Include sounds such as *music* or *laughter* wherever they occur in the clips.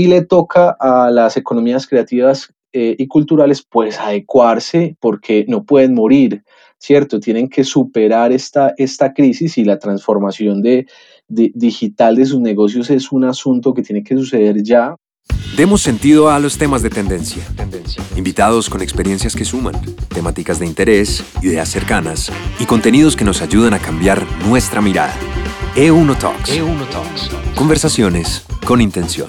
y le toca a las economías creativas eh, y culturales pues adecuarse porque no pueden morir, ¿cierto? Tienen que superar esta, esta crisis y la transformación de, digital de sus negocios es un asunto que tiene que suceder ya. Demos sentido a los temas de tendencia. tendencia. Invitados con experiencias que suman, temáticas de interés, ideas cercanas y contenidos que nos ayudan a cambiar nuestra mirada. E1 Talks. E1 Talks. Conversaciones con intención.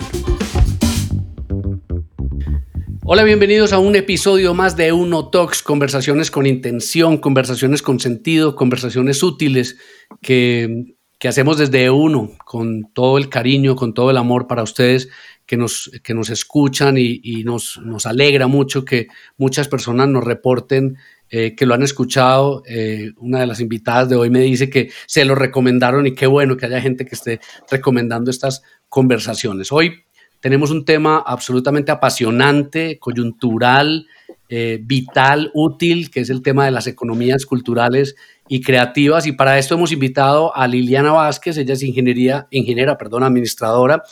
Hola, bienvenidos a un episodio más de E1 Talks, conversaciones con intención, conversaciones con sentido, conversaciones útiles que, hacemos desde E1 con todo el cariño, con todo el amor para ustedes que nos, que nos escuchan y, nos, nos, alegra mucho que muchas personas nos reporten eh, que lo han escuchado. Eh, una de las invitadas de hoy me dice que se lo recomendaron y qué bueno que haya gente que esté recomendando estas conversaciones. Hoy tenemos un tema absolutamente apasionante, coyuntural, eh, vital, útil, que es el tema de las economías culturales y creativas. Y para esto hemos invitado a Liliana Vázquez, ella es ingeniería, ingeniera, perdón, administradora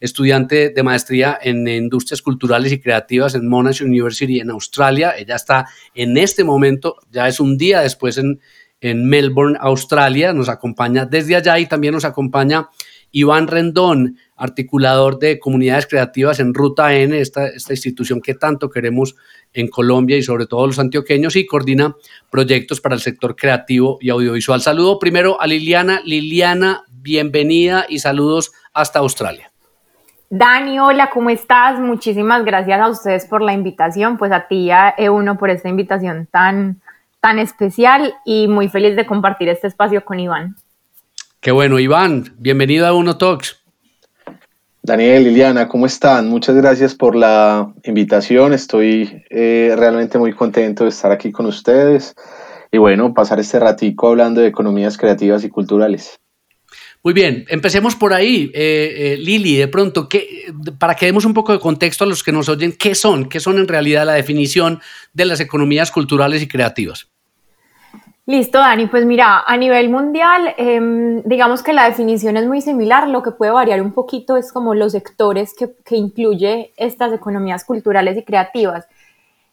estudiante de maestría en industrias culturales y creativas en Monash University en Australia. Ella está en este momento, ya es un día después en, en Melbourne, Australia. Nos acompaña desde allá y también nos acompaña Iván Rendón, articulador de comunidades creativas en Ruta N, esta, esta, institución que tanto queremos en Colombia y sobre todo los antioqueños, y coordina proyectos para el sector creativo y audiovisual. Saludo primero a Liliana. Liliana, bienvenida y saludos hasta Australia. Dani, hola, ¿cómo estás? Muchísimas gracias a ustedes por la invitación, pues a ti a E1 por esta invitación tan, tan especial y muy feliz de compartir este espacio con Iván. Qué bueno, Iván, bienvenido a Uno Talks. Daniel, Liliana, ¿cómo están? Muchas gracias por la invitación. Estoy eh, realmente muy contento de estar aquí con ustedes y bueno, pasar este ratico hablando de economías creativas y culturales. Muy bien, empecemos por ahí. Eh, eh, Lili, de pronto, para que demos un poco de contexto a los que nos oyen, ¿qué son? ¿Qué son en realidad la definición de las economías culturales y creativas? Listo, Dani. Pues mira, a nivel mundial, em, digamos que la definición es muy similar. Lo que puede variar un poquito es como los sectores que, que incluye estas economías culturales y creativas.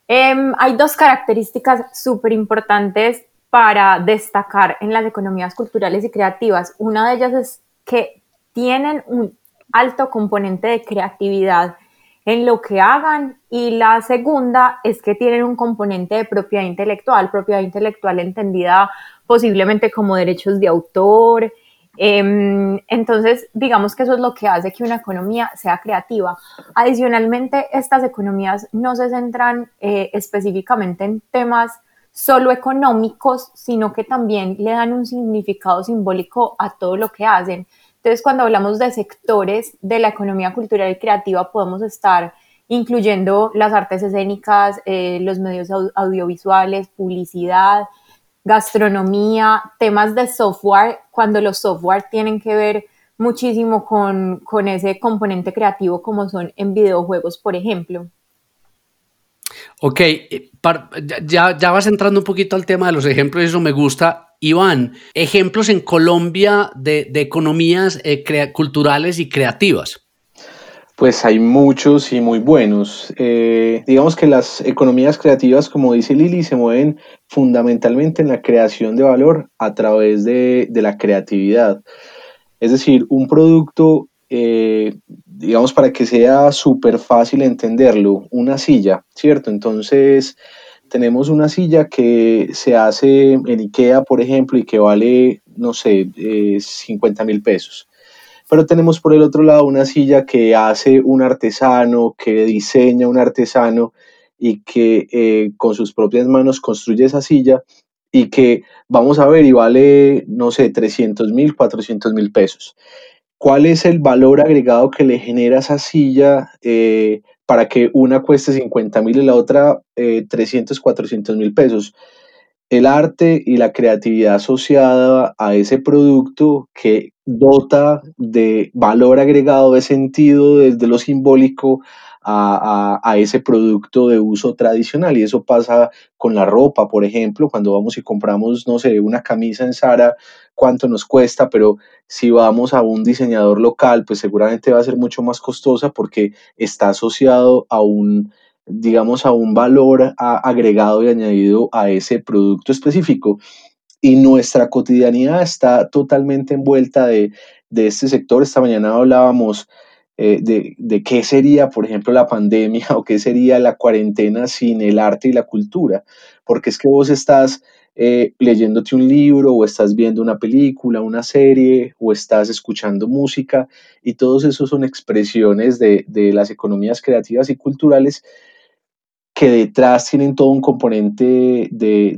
Em, hay dos características súper importantes para destacar en las economías culturales y creativas. Una de ellas es que tienen un alto componente de creatividad en lo que hagan y la segunda es que tienen un componente de propiedad intelectual, propiedad intelectual entendida posiblemente como derechos de autor. Em, entonces, digamos que eso es lo que hace que una economía sea creativa. Adicionalmente, estas economías no se centran eh, específicamente en temas solo económicos, sino que también le dan un significado simbólico a todo lo que hacen. Entonces, cuando hablamos de sectores de la economía cultural y creativa, podemos estar incluyendo las artes escénicas, eh, los medios audiovisuales, publicidad, gastronomía, temas de software, cuando los software tienen que ver muchísimo con, con ese componente creativo como son en videojuegos, por ejemplo. Ok, eh, ya, ya vas entrando un poquito al tema de los ejemplos, eso me gusta. Iván, ejemplos en Colombia de, economías eh, culturales y creativas. Pues hay muchos y muy buenos. Eh, digamos que las economías creativas, como dice Lili, se mueven fundamentalmente en la creación de valor a través de, la creatividad. Es decir, un producto eh, digamos, para que sea súper fácil entenderlo, una silla, ¿cierto? Entonces, tenemos una silla que se hace en IKEA, por ejemplo, y que vale, no sé, 50 eh, mil pesos. Pero tenemos por el otro lado una silla que hace un artesano, que diseña un artesano y que eh, con sus propias manos construye esa silla y que vamos a ver y vale, no sé, 300 mil, 400 mil pesos cuál es el valor agregado que le genera esa silla eh, para que una cueste 50 mil y la otra 300, eh, 400 mil pesos. El arte y la creatividad asociada a ese producto que dota de valor agregado, de sentido, desde lo simbólico a, ese producto de uso tradicional. Y eso pasa con la ropa, por ejemplo, cuando vamos y compramos, no sé, una camisa en Zara, cuánto nos cuesta, pero si vamos a un diseñador local, pues seguramente va a ser mucho más costosa porque está asociado a un, digamos, a un valor agregado y añadido a ese producto específico. Y nuestra cotidianidad está totalmente envuelta de, de este sector. Esta mañana hablábamos eh, de, qué sería, por ejemplo, la pandemia *laughs* o qué sería la cuarentena sin el arte y la cultura, porque es que vos estás eh, leyéndote un libro o estás viendo una película, una serie o estás escuchando música y todos esos son expresiones de, de las economías creativas y culturales que detrás tienen todo un componente de,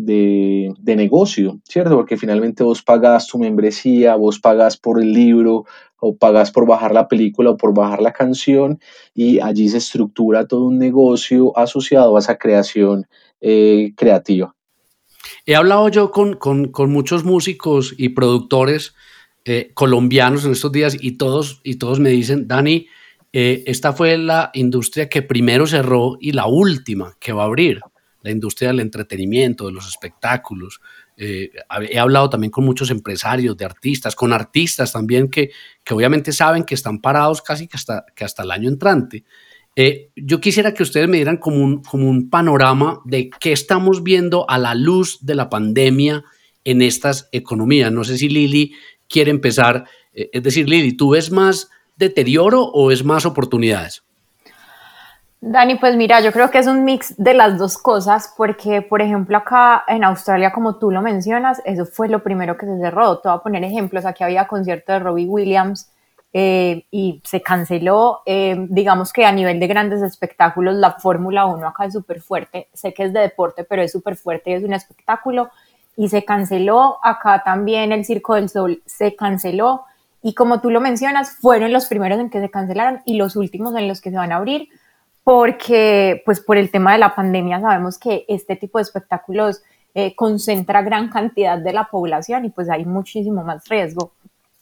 de, negocio, ¿cierto? Porque finalmente vos pagas tu membresía, vos pagas por el libro, o pagas por bajar la película o por bajar la canción, y allí se estructura todo un negocio asociado a esa creación eh, creativa. He hablado yo con, con, con muchos músicos y productores eh, colombianos en estos días y todos, y todos me dicen, Dani, eh, esta fue la industria que primero cerró y la última que va a abrir, la industria del entretenimiento, de los espectáculos. Eh, he hablado también con muchos empresarios, de artistas, con artistas también que, que obviamente saben que están parados casi que hasta, que hasta el año entrante. Eh, yo quisiera que ustedes me dieran como un, como un panorama de qué estamos viendo a la luz de la pandemia en estas economías. No sé si Lili quiere empezar. es decir, Lili, ¿tú ves más deterioro o es más oportunidades? Dani, pues mira, yo creo que es un mix de las dos cosas, porque por ejemplo acá en Australia, como tú lo mencionas, eso fue lo primero que se cerró. Te a poner ejemplos, aquí había concierto de Robbie Williams eh, y se canceló. Eh, digamos que a nivel de grandes espectáculos, la Fórmula 1 acá es súper fuerte. Sé que es de deporte, pero es súper fuerte y es un espectáculo. Y se canceló. Acá también el Circo del Sol se canceló. Y como tú lo mencionas, fueron los primeros en que se cancelaron y los últimos en los que se van a abrir, porque pues por el tema de la pandemia sabemos que este tipo de espectáculos eh, concentra gran cantidad de la población y pues hay muchísimo más riesgo.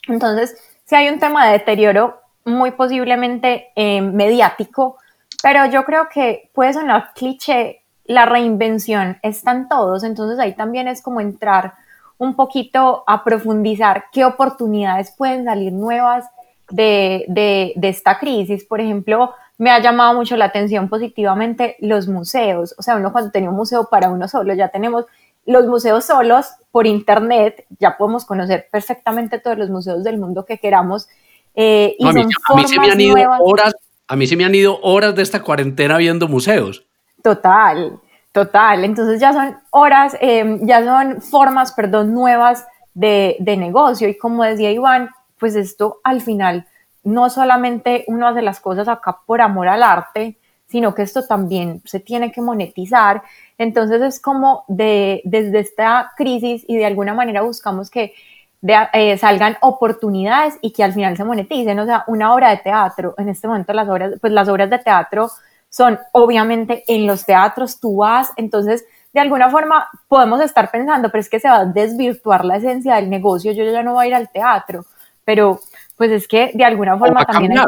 Entonces, si hay un tema de deterioro muy posiblemente eh, mediático, pero yo creo que puede sonar cliché, la reinvención está en todos, entonces ahí también es como entrar un poquito a profundizar qué oportunidades pueden salir nuevas de, de, esta crisis. Por ejemplo, me ha llamado mucho la atención positivamente los museos. O sea, uno cuando tenía un museo para uno solo, ya tenemos los museos solos por internet, ya podemos conocer perfectamente todos los museos del mundo que queramos. Eh, y a, mí, a mí se me han ido horas, a mí se me han ido horas de esta cuarentena viendo museos. Total, Total, entonces ya son horas, em, ya son formas, perdón, nuevas de, de, negocio y como decía Iván, pues esto al final no solamente uno hace las cosas acá por amor al arte, sino que esto también se tiene que monetizar. Entonces es como de, desde esta crisis y de alguna manera buscamos que eh, salgan oportunidades y que al final se moneticen. O sea, una obra de teatro, en este momento las obras, pues las obras de teatro son obviamente en los teatros, tú vas, entonces de alguna forma podemos estar pensando, pero es que se va a desvirtuar la esencia del negocio, yo ya no voy a ir al teatro, pero pues es que de alguna forma también... Hay,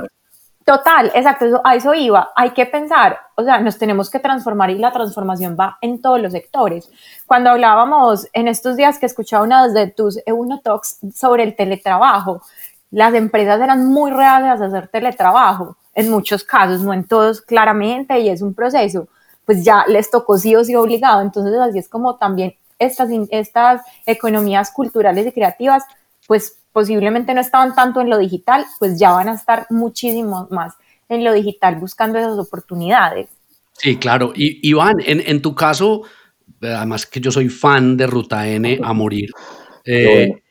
total, exacto, eso, a eso iba, hay que pensar, o sea, nos tenemos que transformar y la transformación va en todos los sectores. Cuando hablábamos en estos días que escuchaba una de tus Euno Talks sobre el teletrabajo, las empresas eran muy reales a hacer teletrabajo en muchos casos, no en todos claramente, y es un proceso, pues ya les tocó sí o sí obligado. Entonces, así es como también estas, estas economías culturales y creativas, pues posiblemente no estaban tanto en lo digital, pues ya van a estar muchísimo más en lo digital buscando esas oportunidades. Sí, claro. Y Iván, en, en tu caso, además que yo soy fan de Ruta N a morir, eh,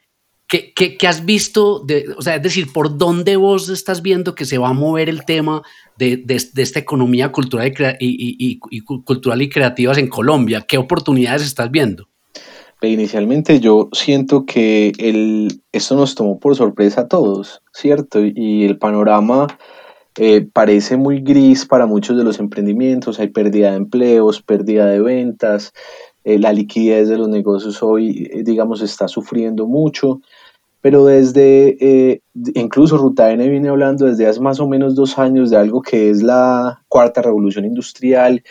¿Qué, qué, has visto? De, o sea, es decir, ¿por dónde vos estás viendo que se va a mover el tema de, de, esta economía cultural y, y, cultural y creativas en Colombia? ¿Qué oportunidades estás viendo? Inicialmente yo siento que el, esto nos tomó por sorpresa a todos, ¿cierto? Y el panorama eh, parece muy gris para muchos de los emprendimientos, hay pérdida de empleos, pérdida de ventas, eh, la liquidez de los negocios hoy, eh, digamos, está sufriendo mucho pero desde, eh, incluso Ruta N viene hablando desde hace más o menos dos años de algo que es la cuarta revolución industrial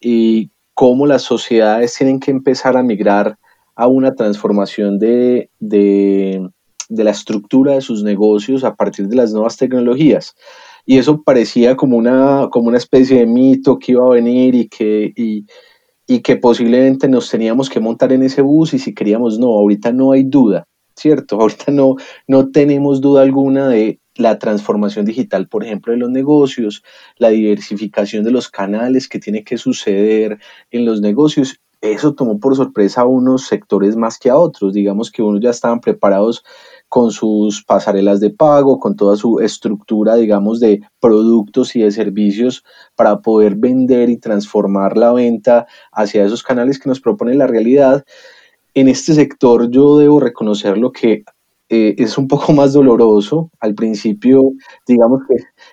y cómo las sociedades tienen que empezar a migrar a una transformación de, de, de la estructura de sus negocios a partir de las nuevas tecnologías. Y eso parecía como una, como una especie de mito que iba a venir y que, y, y que posiblemente nos teníamos que montar en ese bus y si queríamos, no, ahorita no hay duda, ¿cierto? *laughs* Ahorita no, no tenemos duda alguna de la transformación digital, por ejemplo, de los negocios, la diversificación de los canales que tiene que suceder en los negocios. Eso tomó por sorpresa a unos sectores más que a otros. Digamos que unos ya estaban preparados con sus pasarelas de pago, con toda su estructura, digamos, de productos y de servicios para poder vender y transformar la venta hacia esos canales que nos propone la realidad. En este sector yo debo reconocer lo que eh, es un poco más doloroso. Al principio, digamos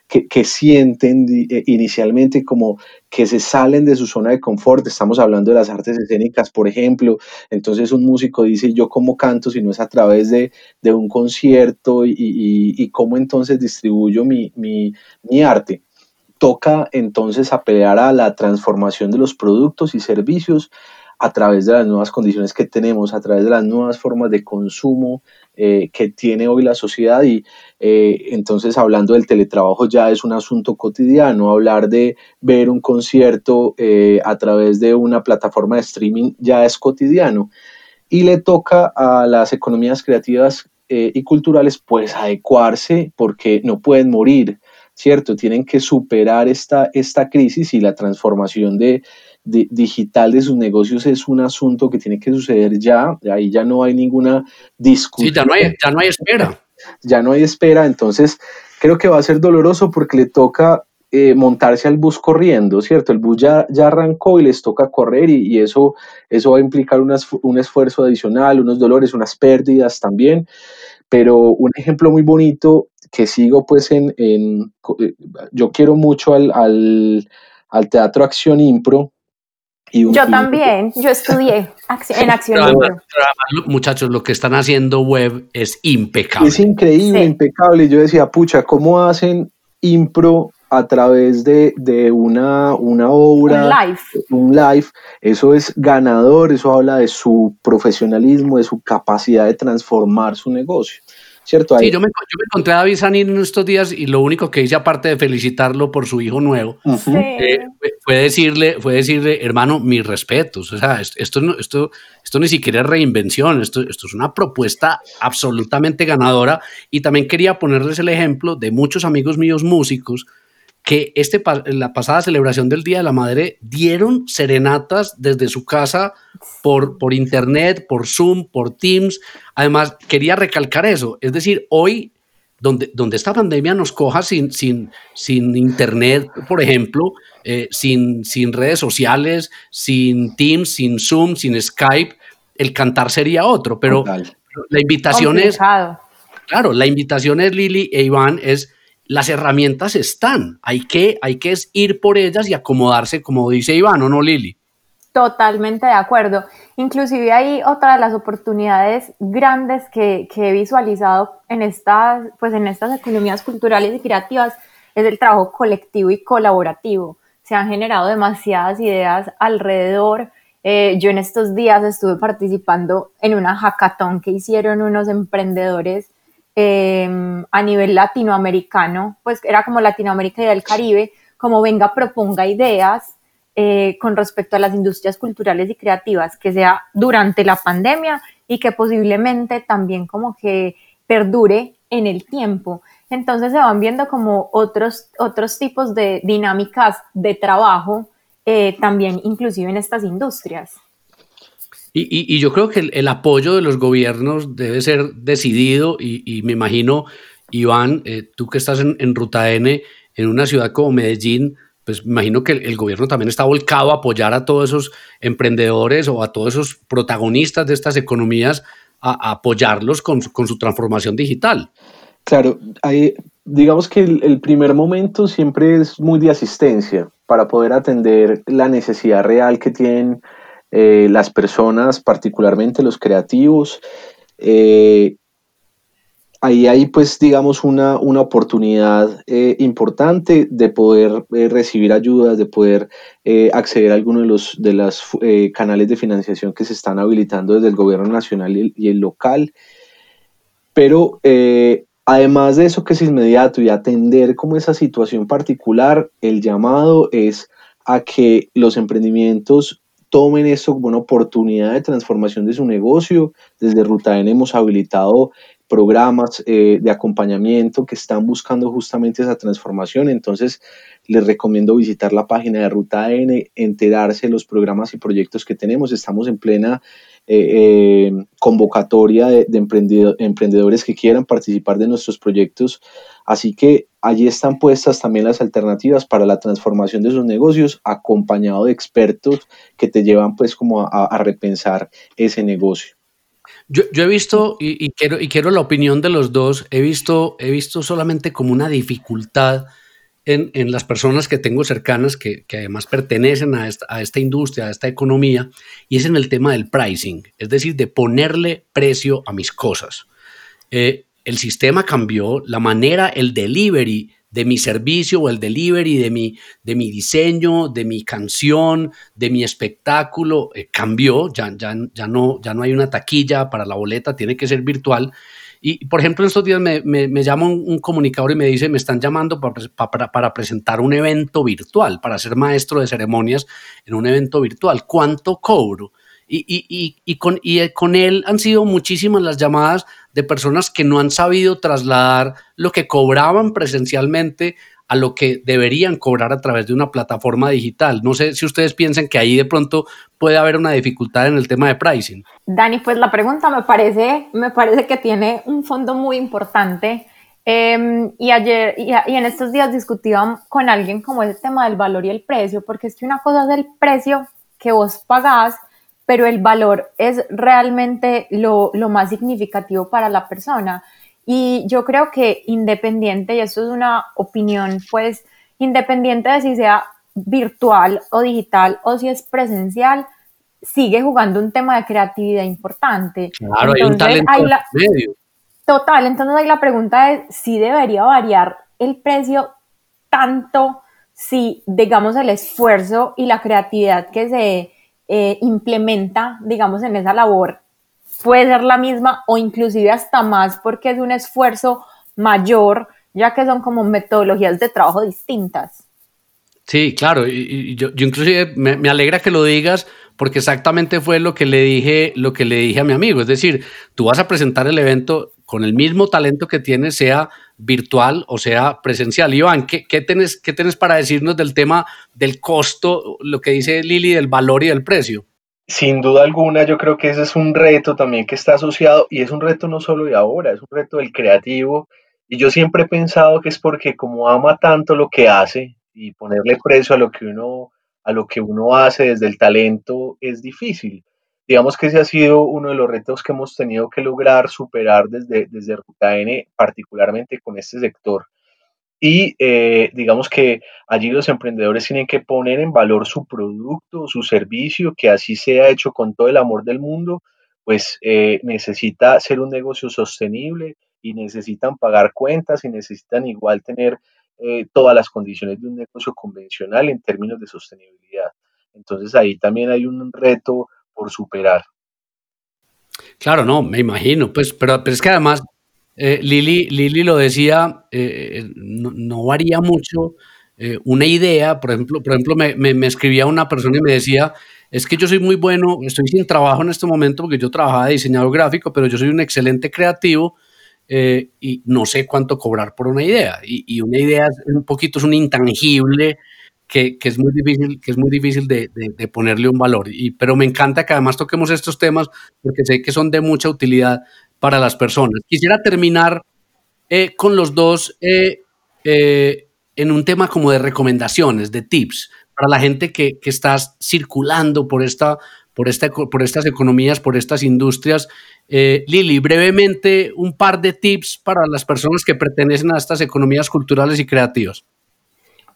que, que, sienten eh, inicialmente como que se salen de su zona de confort. Estamos hablando de las artes escénicas, por ejemplo. Entonces un músico dice, yo cómo canto si no es a través de, de un concierto y, y, y, cómo entonces distribuyo mi, mi, mi arte toca entonces apelar a la transformación de los productos y servicios a través de las nuevas condiciones que tenemos, a través de las nuevas formas de consumo eh, que tiene hoy la sociedad y eh, entonces hablando del teletrabajo ya es un asunto cotidiano, hablar de ver un concierto eh, a través de una plataforma de streaming ya es cotidiano y le toca a las economías creativas y culturales pues adecuarse porque no pueden morir, ¿cierto? Tienen que superar esta, esta crisis y la transformación de, digital de sus negocios es un asunto que tiene que suceder ya, ahí ya no hay ninguna discusión. Sí, ya no hay, ya no hay espera. Ya no hay espera, entonces creo que va a ser doloroso porque le toca eh, montarse al bus corriendo, ¿cierto? El bus ya, ya arrancó y les toca correr y, y eso, eso va a implicar un esfuerzo adicional, unos dolores, unas pérdidas también, pero un ejemplo muy bonito que sigo pues en, en eh, yo quiero mucho al, al, al Teatro Acción Impro, yo también, yo estudié en acción. muchachos, lo que están haciendo web es impecable. Es increíble, impecable. Yo decía, pucha, ¿cómo hacen impro a través de, de una, una, obra? Un live. Un live. Eso es ganador, eso habla de su profesionalismo, de su capacidad de transformar su negocio. ¿Cierto? Sí, yo me, encontré a David Sanín en estos días y lo único que hice, aparte de felicitarlo por su hijo nuevo, eh, fue, decirle, fue decirle, hermano, mis respetos. O sea, esto, esto, esto, ni siquiera es reinvención, esto, esto es una propuesta absolutamente ganadora. Y también quería ponerles el ejemplo de muchos amigos míos músicos que este, la pasada celebración del Día de la Madre dieron serenatas desde su casa por, por internet, por Zoom, por Teams. Además, quería recalcar eso. Es decir, hoy, donde, donde esta pandemia nos coja sin, sin, sin internet, por ejemplo, eh, sin, sin redes sociales, sin Teams, sin Zoom, sin Skype, el cantar sería otro. Pero la invitación es... Claro, la invitación es Lili e Iván, es las herramientas están, hay que, hay que ir por ellas y acomodarse, como dice Iván, ¿o no, Lili? Totalmente de acuerdo. Inclusive hay otra de las oportunidades grandes que, he visualizado en estas, pues en estas economías culturales y creativas es el trabajo colectivo y colaborativo. Se han generado demasiadas ideas alrededor. Eh, yo en estos días estuve participando en una hackathon que hicieron unos emprendedores Em, a nivel latinoamericano, pues era como Latinoamérica y el Caribe, como venga, proponga ideas eh, con respecto a las industrias culturales y creativas, que sea durante la pandemia y que posiblemente también como que perdure en el tiempo. Entonces se van viendo como otros, otros tipos de dinámicas de trabajo eh, también inclusive en estas industrias. Y, yo creo que el, apoyo de los gobiernos debe ser decidido y, me imagino, Iván, eh, tú que estás en, Ruta N, en una ciudad como Medellín, pues me imagino que el, gobierno también está volcado a apoyar a todos esos emprendedores o a todos esos protagonistas de estas economías, a, apoyarlos con, su transformación digital. Claro, hay, digamos que el, primer momento siempre es muy de asistencia para poder atender la necesidad real que tienen eh, las personas, particularmente los creativos. Eh, ahí hay pues digamos una, una oportunidad eh, importante de poder recibir ayudas, de poder acceder a algunos de los de las, canales de financiación que se están habilitando desde el gobierno nacional y el local. Pero además de eso que es inmediato y atender como esa situación particular, el llamado es a que los emprendimientos tomen esto como una oportunidad de transformación de su negocio. Desde Ruta N hemos habilitado programas eh, de acompañamiento que están buscando justamente esa transformación. Entonces, les recomiendo visitar la página de Ruta N, enterarse de los programas y proyectos que tenemos. Estamos en plena eh, eh, convocatoria de, emprendedores que quieran participar de nuestros proyectos. Así que allí están puestas también las alternativas para la transformación de sus negocios, acompañado de expertos que te llevan pues como a repensar ese negocio. Yo, he visto, y, quiero, y quiero la opinión de los dos, he visto, he visto solamente como una dificultad en, las personas que tengo cercanas que, además pertenecen a esta, industria, a esta economía, y es en el tema del pricing, es decir, de ponerle precio a mis cosas. Eh, el sistema cambió, la manera, el delivery de mi servicio o el delivery de mi, de mi diseño, de mi canción, de mi espectáculo, eh, cambió, ya, ya, ya, no, ya no hay una taquilla para la boleta, tiene que ser virtual. Y, por ejemplo, en estos días me, me, llama un, comunicador y me dice, me están llamando para, para, presentar un evento virtual, para ser maestro de ceremonias en un evento virtual. ¿Cuánto cobro? Y, y, y, con, y eh, con él han sido muchísimas las llamadas de personas que no han sabido trasladar lo que cobraban presencialmente a lo que deberían cobrar a través de una plataforma digital. No sé si ustedes piensan que ahí de pronto puede haber una dificultad en el tema de pricing. Dani, pues la pregunta me parece, me parece que tiene un fondo muy importante. Em, y ayer y, y, en estos días discutía con alguien como ese tema del valor y el precio, porque es que una cosa es el precio que vos pagás pero el valor es realmente lo, más significativo para la persona. Y yo creo que independiente, y esto es una opinión, pues independiente de si sea virtual o digital o si es presencial, sigue jugando un tema de creatividad importante. Claro, hay un talento medio. Total, entonces ahí la pregunta es si debería variar el precio tanto si, digamos, el esfuerzo y la creatividad que se eh, implementa, digamos, en esa labor puede ser la misma o inclusive hasta más porque es un esfuerzo mayor, ya que son como metodologías de trabajo distintas. Sí, claro, y, yo, inclusive me, me, alegra que lo digas porque exactamente fue lo que le dije, lo que le dije a mi amigo, es decir, tú vas a presentar el evento con el mismo talento que tienes, sea virtual o sea presencial. Iván, ¿qué, qué, tenés, ¿qué para decirnos del tema del costo, lo que dice Lili, del valor y del precio? Sin duda alguna, yo creo que ese es un reto también que está asociado y es un reto no solo de ahora, es un reto del creativo. Y yo siempre he pensado que es porque como ama tanto lo que hace y ponerle precio a lo que uno a lo que uno hace desde el talento es difícil digamos que ese ha sido uno de los retos que hemos tenido que lograr superar desde, desde Ruta N, particularmente con este sector. Y eh, digamos que allí los emprendedores tienen que poner en valor su producto, su servicio, que así sea hecho con todo el amor del mundo, pues eh, necesita ser un negocio sostenible y necesitan pagar cuentas y necesitan igual tener eh, todas las condiciones de un negocio convencional en términos de sostenibilidad. Entonces ahí también hay un reto por superar. Claro, no, me imagino, pues, pero, pero es que además, eh, Lili, Lili lo decía, eh, no, varía mucho eh, una idea, por ejemplo, por ejemplo me, me, escribía una persona y me decía, es que yo soy muy bueno, estoy sin trabajo en este momento porque yo trabajaba de diseñador gráfico, pero yo soy un excelente creativo y no sé cuánto cobrar por una idea. Y, y, una idea es un poquito, es un intangible que, es muy difícil, que es muy difícil de, ponerle un valor. Y, pero me encanta que además toquemos estos temas porque sé que son de mucha utilidad para las personas. Quisiera terminar eh, con los dos eh, eh, en un tema como de recomendaciones, de tips, para la gente que, que está circulando por, esta, por, esta, por estas economías, por estas industrias. Lili, brevemente, un par de tips para las personas que pertenecen a estas economías culturales y creativas.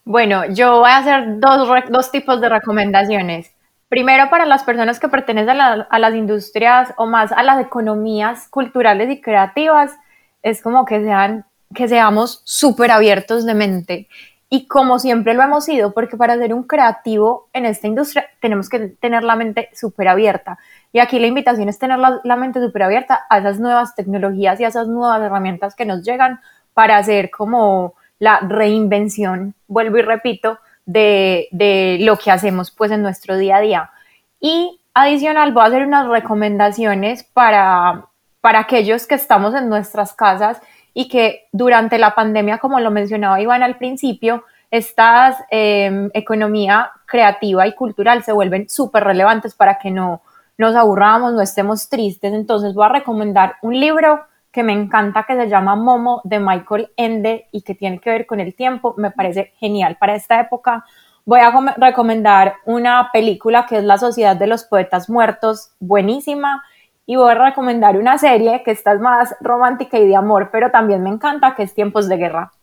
Bueno, yo voy a hacer dos, dos tipos de recomendaciones. Primero, para las personas que pertenecen a, las industrias o más a las economías culturales y creativas, es como que, sean, que seamos súper abiertos de mente y como siempre lo hemos sido, porque para ser un creativo en esta industria tenemos que tener la mente súper abierta. Y aquí la invitación es tener la, mente súper abierta a esas nuevas tecnologías y a esas nuevas herramientas que nos llegan para hacer como la reinvención, vuelvo y repito, de, de lo que hacemos pues en nuestro día a día. Y adicional voy a hacer unas recomendaciones para, para aquellos que estamos en nuestras casas y que durante la pandemia, como lo mencionaba Iván al principio, estas eh, economía creativa y cultural se vuelven súper relevantes para que no nos aburramos, no estemos tristes. Entonces voy a recomendar un libro que me encanta que se llama Momo de Michael Ende y que tiene que ver con el tiempo. Me parece genial para esta época. Voy a recomendar una película que es La Sociedad de los Poetas Muertos, buenísima y voy a recomendar una serie que está más romántica y de amor, pero también me encanta, que es Tiempos de Guerra.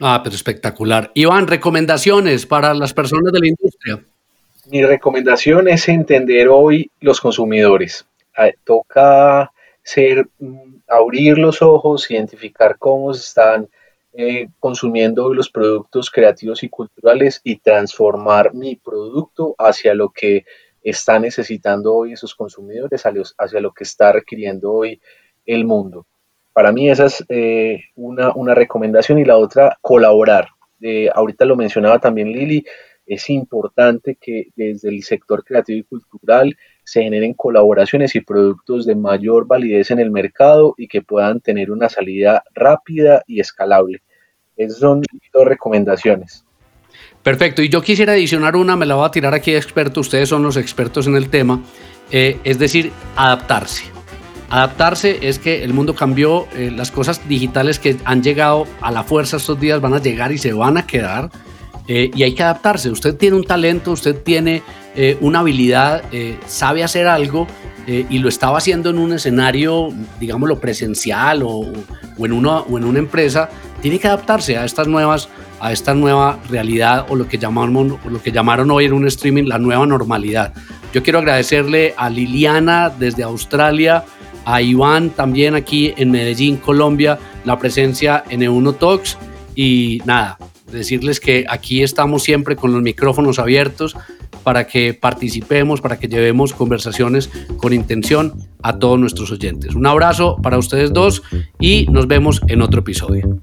Ah, pero espectacular. Iván, recomendaciones para las personas de la industria. Mi recomendación es entender hoy los consumidores. Ah, toca ser, mm, abrir los ojos, identificar cómo se están eh, consumiendo los productos creativos y culturales y transformar mi producto hacia lo que está necesitando hoy esos consumidores, hacia lo que está requiriendo hoy el mundo. Para mí esa es eh, una, recomendación y la otra, colaborar. Eh, ahorita lo mencionaba también Lili, es importante que desde el sector creativo y cultural se generen colaboraciones y productos de mayor validez en el mercado y que puedan tener una salida rápida y escalable. Esas son dos recomendaciones. Perfecto, y yo quisiera adicionar una, me la voy a tirar aquí de experto, ustedes son los expertos en el tema, eh, es decir, adaptarse. Adaptarse es que el mundo cambió, eh, las cosas digitales que han llegado a la fuerza estos días van a llegar y se van a quedar, eh, y hay que adaptarse. Usted tiene un talento, usted tiene una habilidad, sabe hacer algo y lo estaba haciendo en un escenario, digámoslo, presencial o, o, en una, o empresa, tiene que adaptarse a estas nuevas a esta nueva realidad o lo que, llamamos, lo que llamaron hoy en un streaming la nueva normalidad. Yo quiero agradecerle a Liliana desde Australia, a Iván también aquí en Medellín, Colombia, la presencia en Euno Talks y nada, decirles que aquí estamos siempre con los micrófonos abiertos para que participemos, para que llevemos conversaciones con intención a todos nuestros oyentes. Un abrazo para ustedes dos y nos vemos en otro episodio.